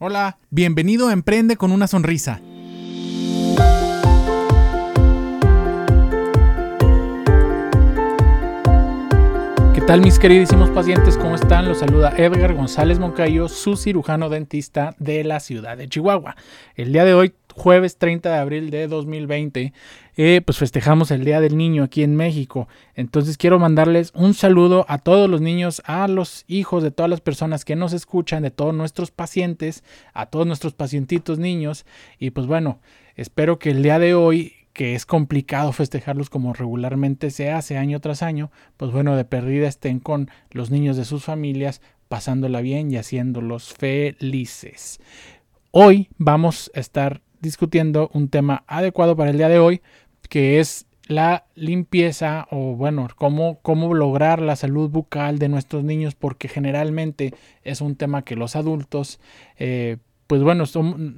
Hola, bienvenido a Emprende con una sonrisa. ¿Qué tal mis queridísimos pacientes? ¿Cómo están? Los saluda Edgar González Moncayo, su cirujano dentista de la ciudad de Chihuahua. El día de hoy, jueves 30 de abril de 2020, eh, pues festejamos el Día del Niño aquí en México. Entonces quiero mandarles un saludo a todos los niños, a los hijos de todas las personas que nos escuchan, de todos nuestros pacientes, a todos nuestros pacientitos niños. Y pues bueno, espero que el día de hoy que es complicado festejarlos como regularmente se hace año tras año, pues bueno, de perdida estén con los niños de sus familias, pasándola bien y haciéndolos felices. Hoy vamos a estar discutiendo un tema adecuado para el día de hoy, que es la limpieza o bueno, cómo, cómo lograr la salud bucal de nuestros niños, porque generalmente es un tema que los adultos eh, pues bueno,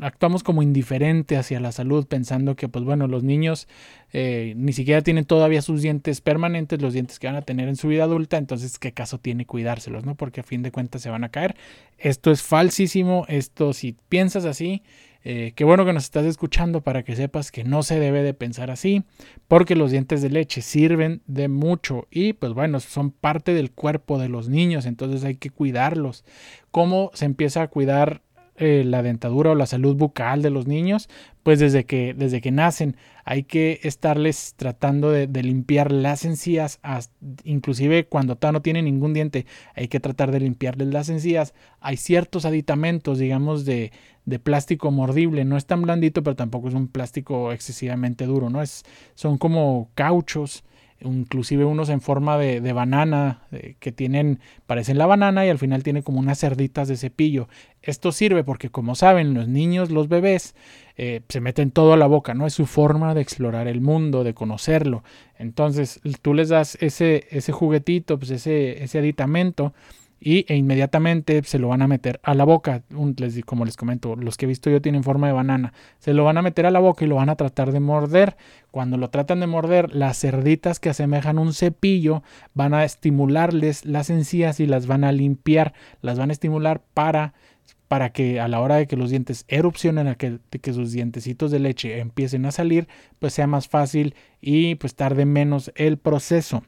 actuamos como indiferente hacia la salud, pensando que, pues bueno, los niños eh, ni siquiera tienen todavía sus dientes permanentes, los dientes que van a tener en su vida adulta, entonces, ¿qué caso tiene cuidárselos, no? Porque a fin de cuentas se van a caer. Esto es falsísimo, esto si piensas así, eh, qué bueno que nos estás escuchando para que sepas que no se debe de pensar así, porque los dientes de leche sirven de mucho y pues bueno, son parte del cuerpo de los niños, entonces hay que cuidarlos. ¿Cómo se empieza a cuidar eh, la dentadura o la salud bucal de los niños, pues desde que, desde que nacen hay que estarles tratando de, limpiar las encías, inclusive cuando todavía no tienen ningún diente, hay que tratar de limpiarles las encías. Hay ciertos aditamentos, digamos, de, de plástico mordible, no es tan blandito, pero tampoco es un plástico excesivamente duro, ¿no? Es, son como cauchos inclusive unos en forma de, banana que tienen, parecen la banana y al final tiene como unas cerditas de cepillo. Esto sirve porque como saben los niños, los bebés, eh, se meten todo a la boca, ¿no? Es su forma de explorar el mundo, de conocerlo. Entonces tú les das ese, ese juguetito, pues ese, ese aditamento y, e inmediatamente se lo van a meter a la boca. les, como les comento, los que he visto yo tienen forma de banana. Se lo van a meter a la boca y lo van a tratar de morder. Cuando lo tratan de morder, las cerditas que asemejan un cepillo van a estimularles las encías y las van a limpiar. Las van a estimular para para que a la hora de que los dientes erupcionen, a que, de que sus dientecitos de leche empiecen a salir, pues sea más fácil y pues tarde menos el proceso.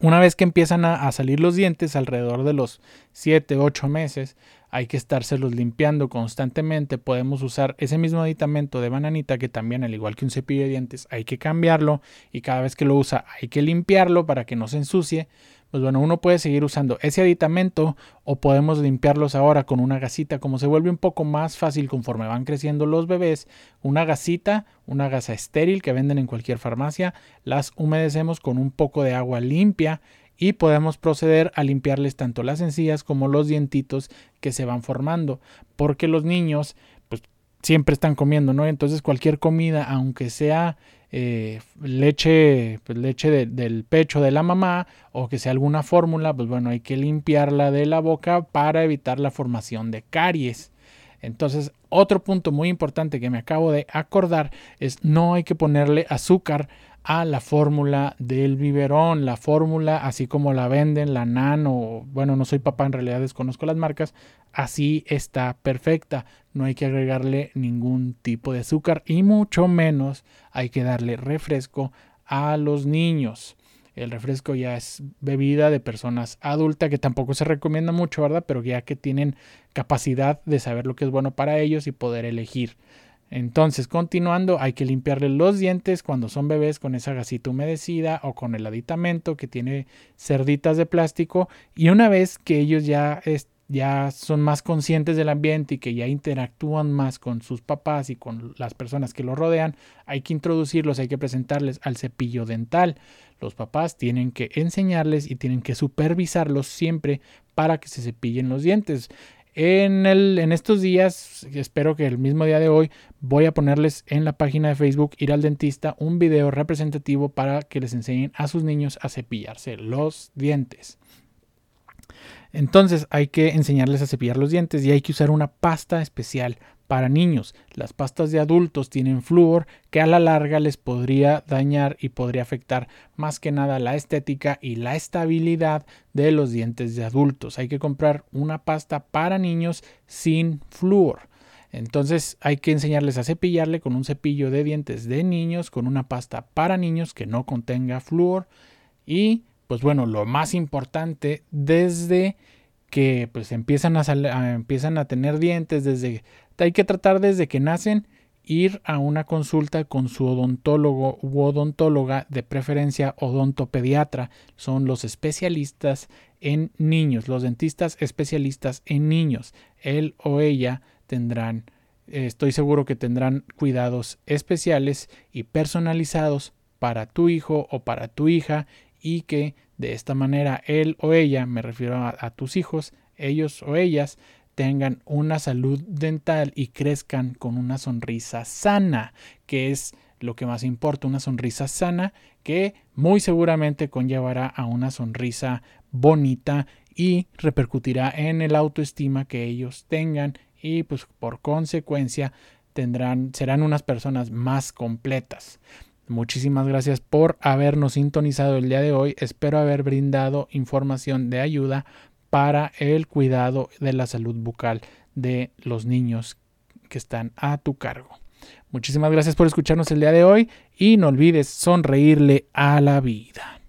Una vez que empiezan a, salir los dientes, alrededor de los 7, 8 meses, hay que estárselos limpiando constantemente. Podemos usar ese mismo aditamento de bananita que también, al igual que un cepillo de dientes, hay que cambiarlo. Y cada vez que lo usa hay que limpiarlo para que no se ensucie. Pues bueno, uno puede seguir usando ese aditamento o podemos limpiarlos ahora con una gasita, como se vuelve un poco más fácil conforme van creciendo los bebés, una gasita, una gasa estéril que venden en cualquier farmacia, las humedecemos con un poco de agua limpia y podemos proceder a limpiarles tanto las encías como los dientitos que se van formando, porque los niños pues siempre están comiendo, ¿no? Entonces cualquier comida, aunque sea eh, leche, pues leche del pecho de la mamá o que sea alguna fórmula, pues bueno, hay que limpiarla de la boca para evitar la formación de caries. Entonces, otro punto muy importante que me acabo de acordar es no hay que ponerle azúcar a la fórmula del biberón, la fórmula así como la venden, la nano, bueno, no soy papá, en realidad desconozco las marcas, así está perfecta, no hay que agregarle ningún tipo de azúcar y mucho menos hay que darle refresco a los niños. El refresco ya es bebida de personas adultas que tampoco se recomienda mucho, ¿verdad? Pero ya que tienen capacidad de saber lo que es bueno para ellos y poder elegir. Entonces, continuando, hay que limpiarle los dientes cuando son bebés con esa gasita humedecida o con el aditamento que tiene cerditas de plástico. Y una vez que ellos ya, ya son más conscientes del ambiente y que ya interactúan más con sus papás y con las personas que los rodean, hay que introducirlos, hay que presentarles al cepillo dental. Los papás tienen que enseñarles y tienen que supervisarlos siempre para que se cepillen los dientes. En, el, en estos días, espero que el mismo día de hoy, voy a ponerles en la página de Facebook Ir al Dentista un video representativo para que les enseñen a sus niños a cepillarse los dientes. Entonces hay que enseñarles a cepillar los dientes y hay que usar una pasta especial para niños. Las pastas de adultos tienen flúor que a la larga les podría dañar y podría afectar más que nada la estética y la estabilidad de los dientes de adultos. Hay que comprar una pasta para niños sin flúor. Entonces hay que enseñarles a cepillarle con un cepillo de dientes de niños, con una pasta para niños que no contenga flúor y pues bueno, lo más importante desde que pues empiezan a, empiezan a tener dientes, desde hay que tratar desde que nacen ir a una consulta con su odontólogo u odontóloga, de preferencia odontopediatra, son los especialistas en niños, los dentistas especialistas en niños. Él o ella tendrán, estoy seguro que tendrán cuidados especiales y personalizados para tu hijo o para tu hija y que de esta manera él o ella, me refiero a, tus hijos, ellos o ellas, tengan una salud dental y crezcan con una sonrisa sana, que es lo que más importa, una sonrisa sana que muy seguramente conllevará a una sonrisa bonita y repercutirá en el autoestima que ellos tengan y pues por consecuencia tendrán serán unas personas más completas. Muchísimas gracias por habernos sintonizado el día de hoy. Espero haber brindado información de ayuda para el cuidado de la salud bucal de los niños que están a tu cargo. Muchísimas gracias por escucharnos el día de hoy y no olvides sonreírle a la vida.